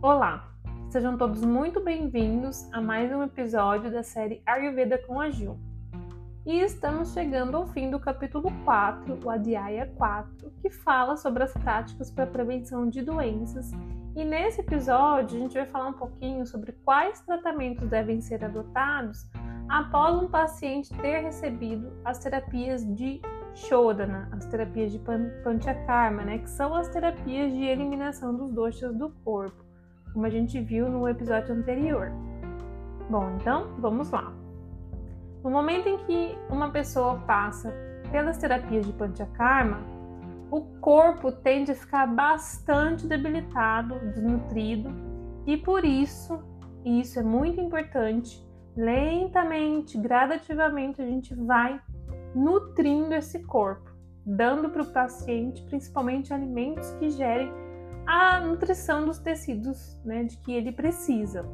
Olá, sejam todos muito bem-vindos a mais um episódio da série Ayurveda com a Gil. E estamos chegando ao fim do capítulo 4, o Adhyaya 4, que fala sobre as práticas para prevenção de doenças. E nesse episódio a gente vai falar um pouquinho sobre quais tratamentos devem ser adotados após um paciente ter recebido as terapias de Shodana, as terapias de Panchakarma, né, que são as terapias de eliminação dos doshas do corpo, como a gente viu no episódio anterior. Bom, então vamos lá. No momento em que uma pessoa passa pelas terapias de Panchakarma, o corpo tende a ficar bastante debilitado, desnutrido, e por isso, e isso é muito importante, lentamente, gradativamente a gente vai nutrindo esse corpo, dando para o paciente principalmente alimentos que gerem a nutrição dos tecidos né, de que ele precisa.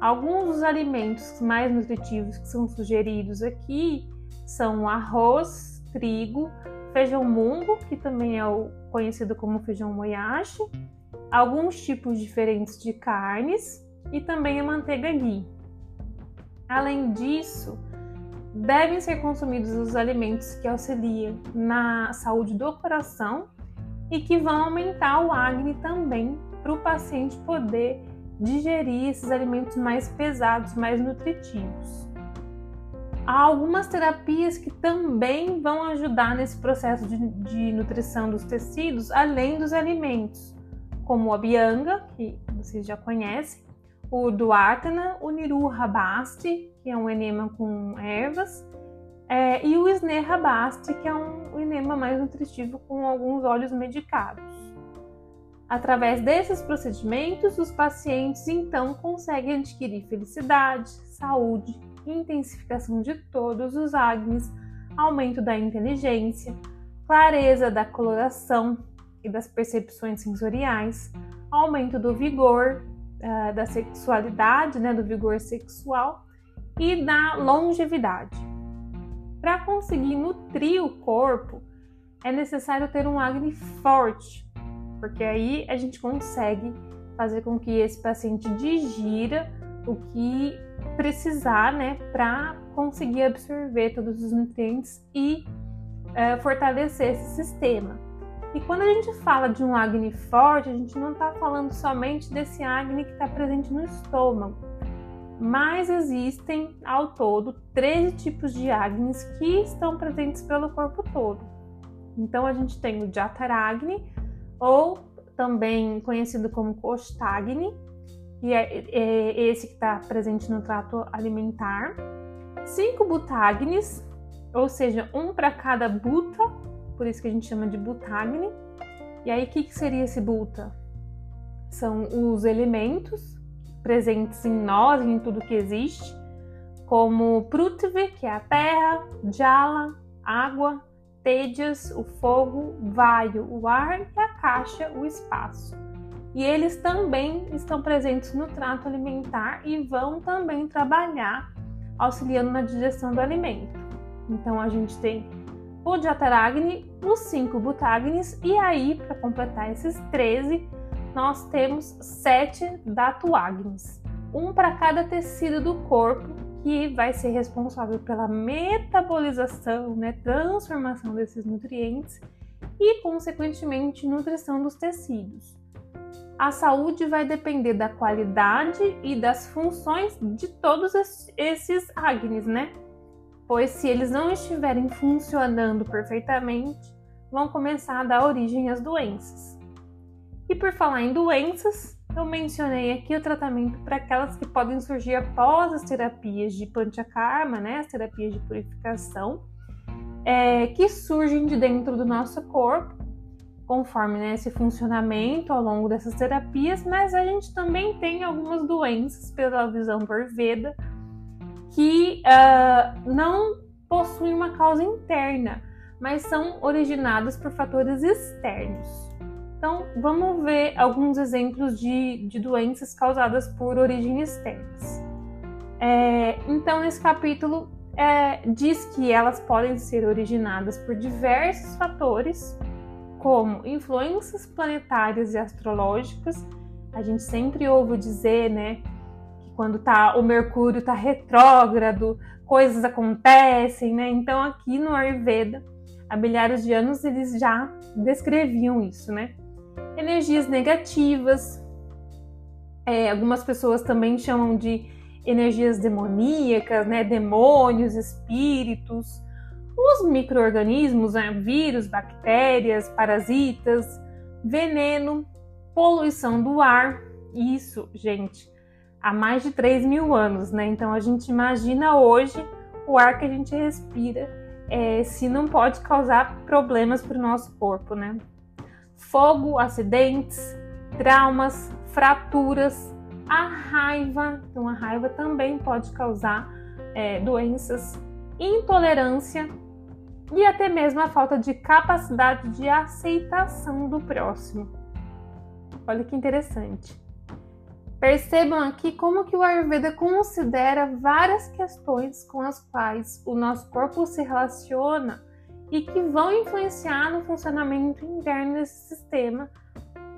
Alguns dos alimentos mais nutritivos que são sugeridos aqui são arroz, trigo, feijão mungo, que também é conhecido como feijão moyashi, alguns tipos diferentes de carnes e também a manteiga ghee. Além disso, devem ser consumidos os alimentos que auxiliam na saúde do coração e que vão aumentar o Agni também para o paciente poder digerir esses alimentos mais pesados, mais nutritivos. Há algumas terapias que também vão ajudar nesse processo de, de nutrição dos tecidos, além dos alimentos, como a Bianga, que vocês já conhecem, o Duartana, o Niru Rabasti, que é um enema com ervas, é, e o Rabasti, que é um enema mais nutritivo com alguns óleos medicados. Através desses procedimentos, os pacientes então conseguem adquirir felicidade, saúde, intensificação de todos os agnes, aumento da inteligência, clareza da coloração e das percepções sensoriais, aumento do vigor, uh, da sexualidade, né, do vigor sexual e da longevidade. Para conseguir nutrir o corpo, é necessário ter um Agni forte, porque aí a gente consegue fazer com que esse paciente digira o que precisar, né, para conseguir absorver todos os nutrientes e é, fortalecer esse sistema. E quando a gente fala de um Agni forte, a gente não está falando somente desse Agni que está presente no estômago, mas existem ao todo 13 tipos de Agnis que estão presentes pelo corpo todo. Então a gente tem o Jataragni, ou também conhecido como Kostagni, que é, é esse que está presente no trato alimentar. Cinco Butagnis, ou seja, um para cada buta, por isso que a gente chama de Butagni. E aí, o que, que seria esse buta? São os elementos presentes em nós, em tudo que existe, como Prutvi, que é a terra, Jala, água, Tejas, o fogo, Vaio, o ar e a caixa, o espaço. E eles também estão presentes no trato alimentar e vão também trabalhar auxiliando na digestão do alimento. Então a gente tem o Jataragni, os cinco Butagnis e aí, para completar esses 13, nós temos sete datuagnes, um para cada tecido do corpo que vai ser responsável pela metabolização, né, transformação desses nutrientes e, consequentemente, nutrição dos tecidos. A saúde vai depender da qualidade e das funções de todos esses agnes, né? Pois se eles não estiverem funcionando perfeitamente, vão começar a dar origem às doenças. E por falar em doenças, eu mencionei aqui o tratamento para aquelas que podem surgir após as terapias de Panchakarma, né, as terapias de purificação, é, que surgem de dentro do nosso corpo, conforme né, esse funcionamento ao longo dessas terapias, mas a gente também tem algumas doenças pela visão por Veda que uh, não possuem uma causa interna, mas são originadas por fatores externos. Então, vamos ver alguns exemplos de, de doenças causadas por origens externas. É, então, nesse capítulo, é, diz que elas podem ser originadas por diversos fatores, como influências planetárias e astrológicas, A gente sempre ouve dizer, né, que quando tá o Mercúrio tá retrógrado, coisas acontecem, né? Então aqui no Ayurveda, há milhares de anos eles já descreviam isso, né? Energias negativas, é, algumas pessoas também chamam de energias demoníacas, né? Demônios, espíritos, os micro-organismos, né? vírus, bactérias, parasitas, veneno, poluição do ar. Isso, gente, há mais de 3 mil anos, né? Então a gente imagina hoje o ar que a gente respira, é, se não pode causar problemas para o nosso corpo, né? Fogo, acidentes, traumas, fraturas, a raiva. Então a raiva também pode causar é, doenças, intolerância e até mesmo a falta de capacidade de aceitação do próximo. Olha que interessante. Percebam aqui como que o Ayurveda considera várias questões com as quais o nosso corpo se relaciona e que vão influenciar no funcionamento interno desse sistema,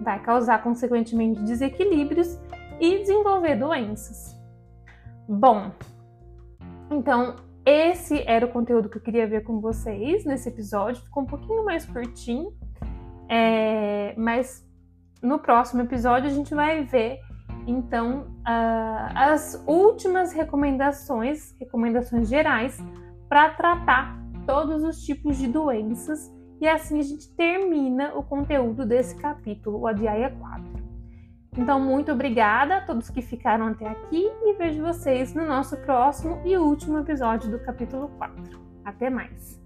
vai causar consequentemente desequilíbrios e desenvolver doenças. Bom, então esse era o conteúdo que eu queria ver com vocês nesse episódio. Ficou um pouquinho mais curtinho, é, mas no próximo episódio a gente vai ver então uh, as últimas recomendações, recomendações gerais para tratar todos os tipos de doenças e assim a gente termina o conteúdo desse capítulo, o Adhyaya 4. Então, muito obrigada a todos que ficaram até aqui e vejo vocês no nosso próximo e último episódio do capítulo 4. Até mais!